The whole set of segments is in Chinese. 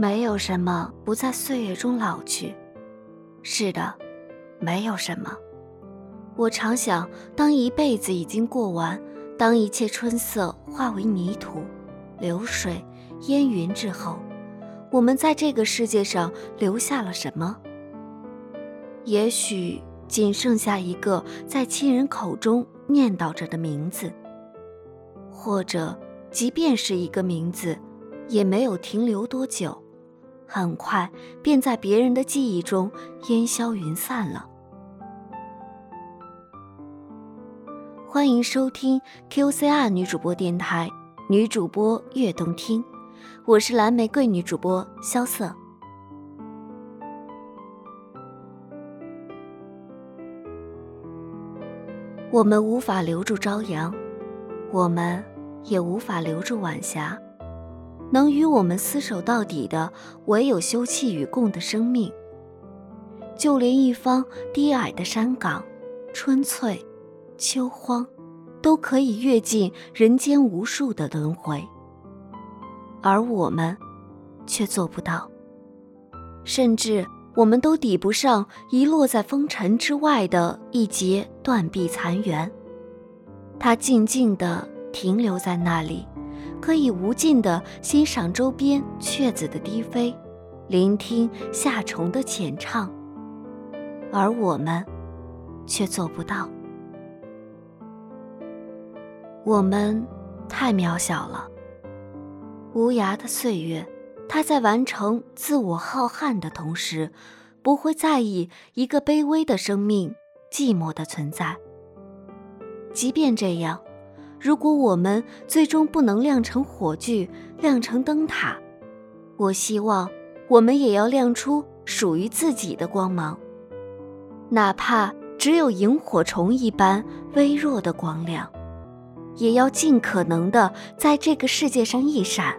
没有什么不在岁月中老去，是的，没有什么。我常想，当一辈子已经过完，当一切春色化为泥土、流水、烟云之后，我们在这个世界上留下了什么？也许仅剩下一个在亲人口中念叨着的名字，或者，即便是一个名字，也没有停留多久。很快便在别人的记忆中烟消云散了。欢迎收听 QCR 女主播电台，女主播悦动听，我是蓝玫瑰女主播萧瑟。我们无法留住朝阳，我们也无法留住晚霞。能与我们厮守到底的，唯有休戚与共的生命。就连一方低矮的山岗，春翠、秋荒，都可以阅尽人间无数的轮回。而我们，却做不到。甚至，我们都抵不上遗落在风尘之外的一截断壁残垣。它静静地停留在那里。可以无尽地欣赏周边雀子的低飞，聆听夏虫的浅唱，而我们却做不到。我们太渺小了。无涯的岁月，它在完成自我浩瀚的同时，不会在意一个卑微的生命、寂寞的存在。即便这样。如果我们最终不能亮成火炬，亮成灯塔，我希望我们也要亮出属于自己的光芒，哪怕只有萤火虫一般微弱的光亮，也要尽可能的在这个世界上一闪。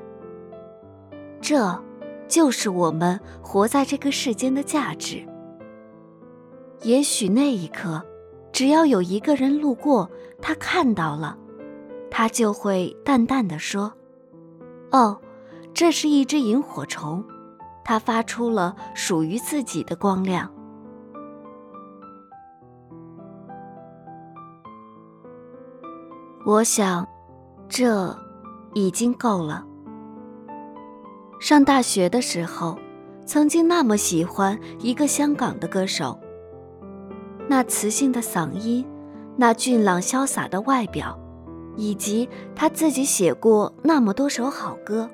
这，就是我们活在这个世间的价值。也许那一刻，只要有一个人路过，他看到了。他就会淡淡的说：“哦，这是一只萤火虫，它发出了属于自己的光亮。我想，这已经够了。”上大学的时候，曾经那么喜欢一个香港的歌手，那磁性的嗓音，那俊朗潇洒的外表。以及他自己写过那么多首好歌，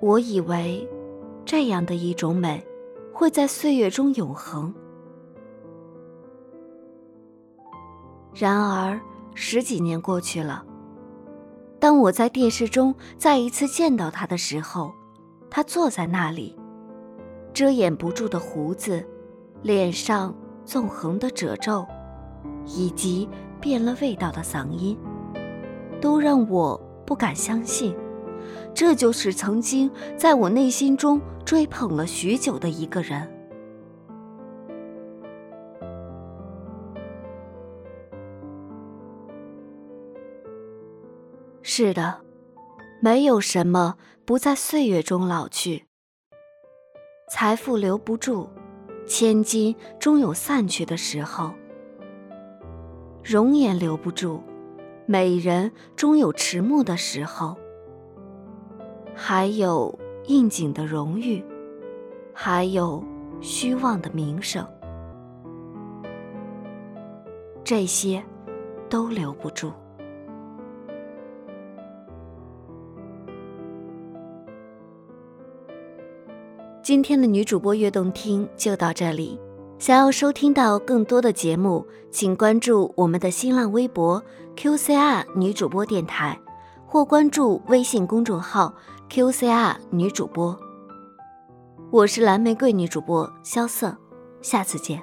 我以为，这样的一种美，会在岁月中永恒。然而，十几年过去了，当我在电视中再一次见到他的时候，他坐在那里，遮掩不住的胡子，脸上纵横的褶皱，以及。变了味道的嗓音，都让我不敢相信，这就是曾经在我内心中追捧了许久的一个人。是的，没有什么不在岁月中老去。财富留不住，千金终有散去的时候。容颜留不住，美人终有迟暮的时候。还有应景的荣誉，还有虚妄的名声，这些都留不住。今天的女主播悦动听就到这里。想要收听到更多的节目，请关注我们的新浪微博 QCR 女主播电台，或关注微信公众号 QCR 女主播。我是蓝玫瑰女主播萧瑟，下次见。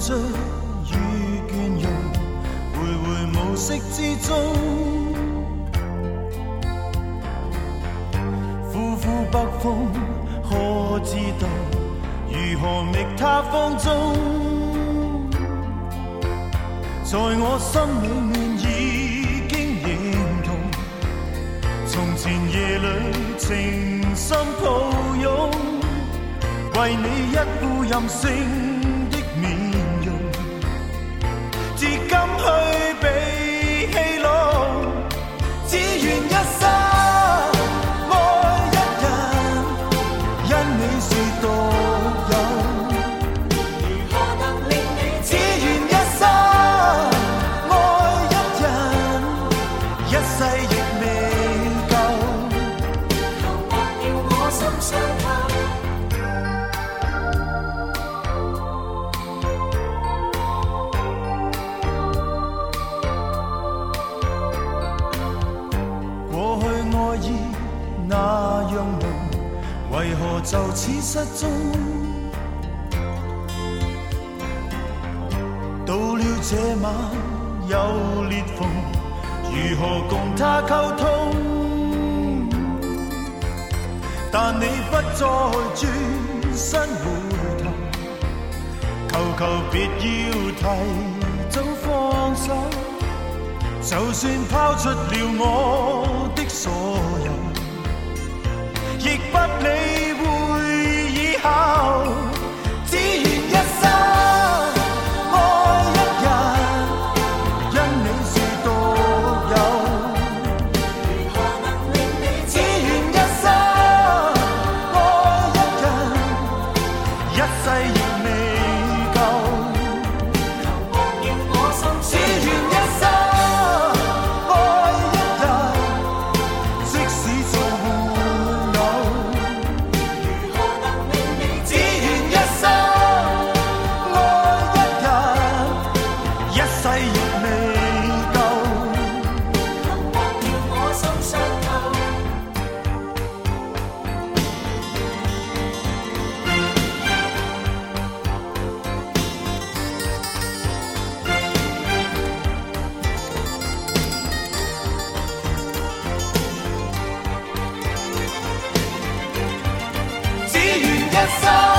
醉与倦容，徘徊暮色之中。呼呼北风，可知道如何觅他芳踪？在我心里面已经认同，从前夜里情深抱拥，为你一副任性。失踪。到了这晚有裂缝，如何共他沟通？但你不再转身回头，求求别要提早放手，就算抛出了我的所有，亦不理。soul.